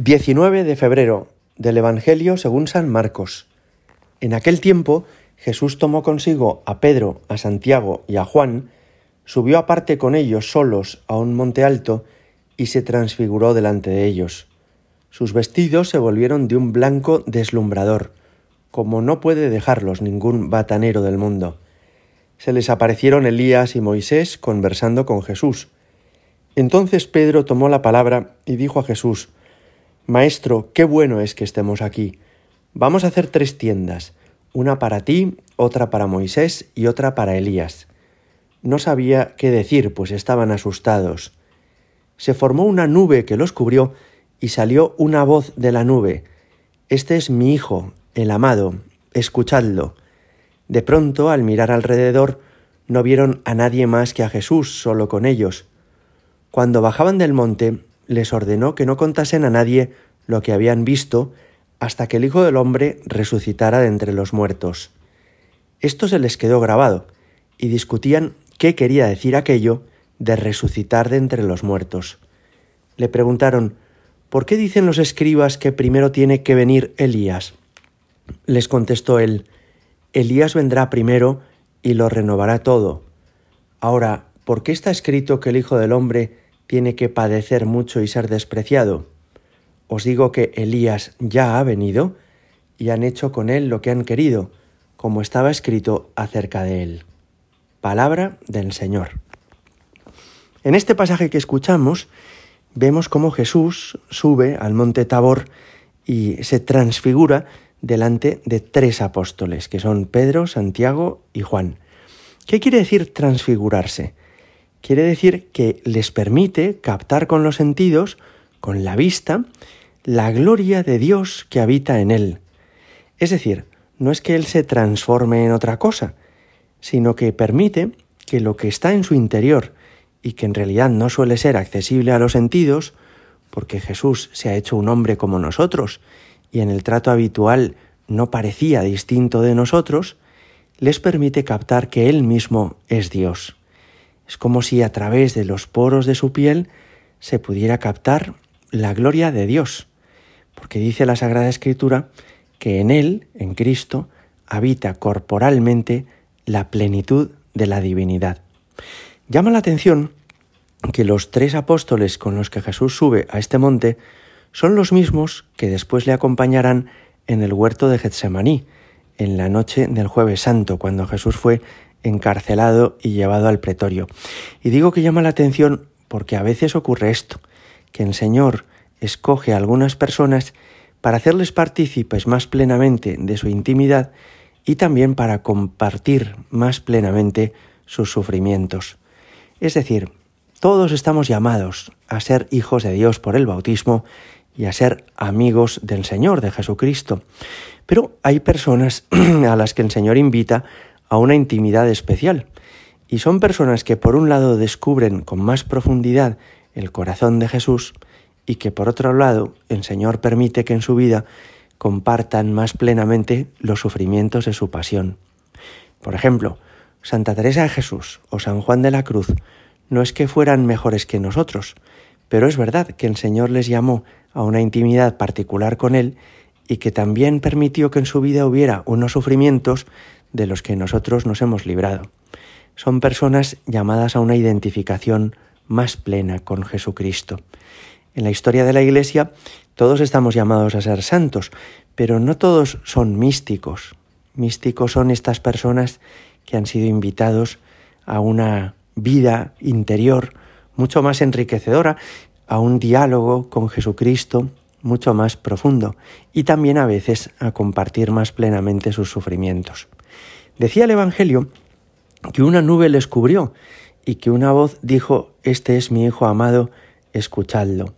19 de febrero del Evangelio según San Marcos. En aquel tiempo Jesús tomó consigo a Pedro, a Santiago y a Juan, subió aparte con ellos solos a un monte alto y se transfiguró delante de ellos. Sus vestidos se volvieron de un blanco deslumbrador, como no puede dejarlos ningún batanero del mundo. Se les aparecieron Elías y Moisés conversando con Jesús. Entonces Pedro tomó la palabra y dijo a Jesús, Maestro, qué bueno es que estemos aquí. Vamos a hacer tres tiendas, una para ti, otra para Moisés y otra para Elías. No sabía qué decir, pues estaban asustados. Se formó una nube que los cubrió y salió una voz de la nube. Este es mi Hijo, el amado, escuchadlo. De pronto, al mirar alrededor, no vieron a nadie más que a Jesús solo con ellos. Cuando bajaban del monte, les ordenó que no contasen a nadie lo que habían visto hasta que el Hijo del Hombre resucitara de entre los muertos. Esto se les quedó grabado, y discutían qué quería decir aquello de resucitar de entre los muertos. Le preguntaron, ¿por qué dicen los escribas que primero tiene que venir Elías? Les contestó él, Elías vendrá primero y lo renovará todo. Ahora, ¿por qué está escrito que el Hijo del Hombre tiene que padecer mucho y ser despreciado. Os digo que Elías ya ha venido y han hecho con él lo que han querido, como estaba escrito acerca de él. Palabra del Señor. En este pasaje que escuchamos, vemos cómo Jesús sube al monte Tabor y se transfigura delante de tres apóstoles, que son Pedro, Santiago y Juan. ¿Qué quiere decir transfigurarse? Quiere decir que les permite captar con los sentidos, con la vista, la gloria de Dios que habita en él. Es decir, no es que él se transforme en otra cosa, sino que permite que lo que está en su interior y que en realidad no suele ser accesible a los sentidos, porque Jesús se ha hecho un hombre como nosotros y en el trato habitual no parecía distinto de nosotros, les permite captar que Él mismo es Dios. Es como si a través de los poros de su piel se pudiera captar la gloria de Dios, porque dice la Sagrada Escritura que en Él, en Cristo, habita corporalmente la plenitud de la divinidad. Llama la atención que los tres apóstoles con los que Jesús sube a este monte son los mismos que después le acompañarán en el huerto de Getsemaní, en la noche del jueves santo, cuando Jesús fue encarcelado y llevado al pretorio. Y digo que llama la atención porque a veces ocurre esto, que el Señor escoge a algunas personas para hacerles partícipes más plenamente de su intimidad y también para compartir más plenamente sus sufrimientos. Es decir, todos estamos llamados a ser hijos de Dios por el bautismo y a ser amigos del Señor, de Jesucristo. Pero hay personas a las que el Señor invita a una intimidad especial. Y son personas que por un lado descubren con más profundidad el corazón de Jesús y que por otro lado el Señor permite que en su vida compartan más plenamente los sufrimientos de su pasión. Por ejemplo, Santa Teresa de Jesús o San Juan de la Cruz no es que fueran mejores que nosotros, pero es verdad que el Señor les llamó a una intimidad particular con Él y que también permitió que en su vida hubiera unos sufrimientos de los que nosotros nos hemos librado. Son personas llamadas a una identificación más plena con Jesucristo. En la historia de la Iglesia todos estamos llamados a ser santos, pero no todos son místicos. Místicos son estas personas que han sido invitados a una vida interior mucho más enriquecedora, a un diálogo con Jesucristo mucho más profundo y también a veces a compartir más plenamente sus sufrimientos. Decía el Evangelio que una nube les cubrió y que una voz dijo, Este es mi Hijo amado, escuchadlo.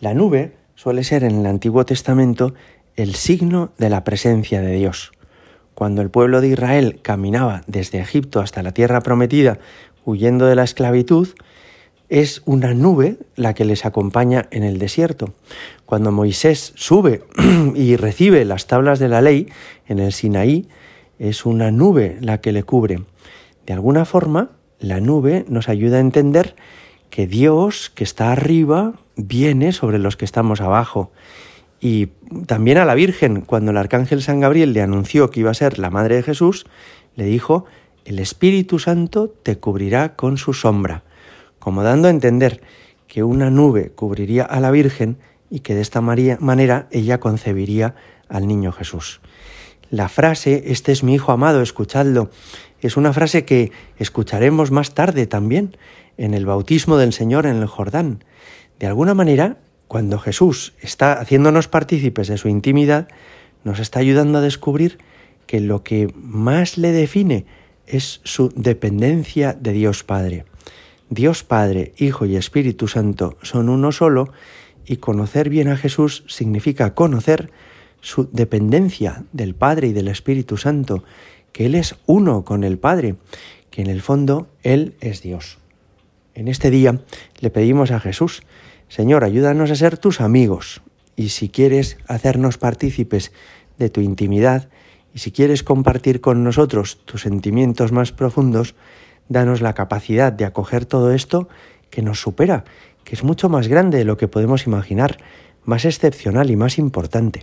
La nube suele ser en el Antiguo Testamento el signo de la presencia de Dios. Cuando el pueblo de Israel caminaba desde Egipto hasta la tierra prometida, huyendo de la esclavitud, es una nube la que les acompaña en el desierto. Cuando Moisés sube y recibe las tablas de la ley en el Sinaí, es una nube la que le cubre. De alguna forma, la nube nos ayuda a entender que Dios, que está arriba, viene sobre los que estamos abajo. Y también a la Virgen, cuando el arcángel San Gabriel le anunció que iba a ser la madre de Jesús, le dijo, el Espíritu Santo te cubrirá con su sombra, como dando a entender que una nube cubriría a la Virgen y que de esta manera ella concebiría al niño Jesús. La frase, este es mi Hijo amado, escuchadlo, es una frase que escucharemos más tarde también en el bautismo del Señor en el Jordán. De alguna manera, cuando Jesús está haciéndonos partícipes de su intimidad, nos está ayudando a descubrir que lo que más le define es su dependencia de Dios Padre. Dios Padre, Hijo y Espíritu Santo son uno solo y conocer bien a Jesús significa conocer su dependencia del Padre y del Espíritu Santo, que Él es uno con el Padre, que en el fondo Él es Dios. En este día le pedimos a Jesús, Señor, ayúdanos a ser tus amigos, y si quieres hacernos partícipes de tu intimidad, y si quieres compartir con nosotros tus sentimientos más profundos, danos la capacidad de acoger todo esto que nos supera, que es mucho más grande de lo que podemos imaginar, más excepcional y más importante.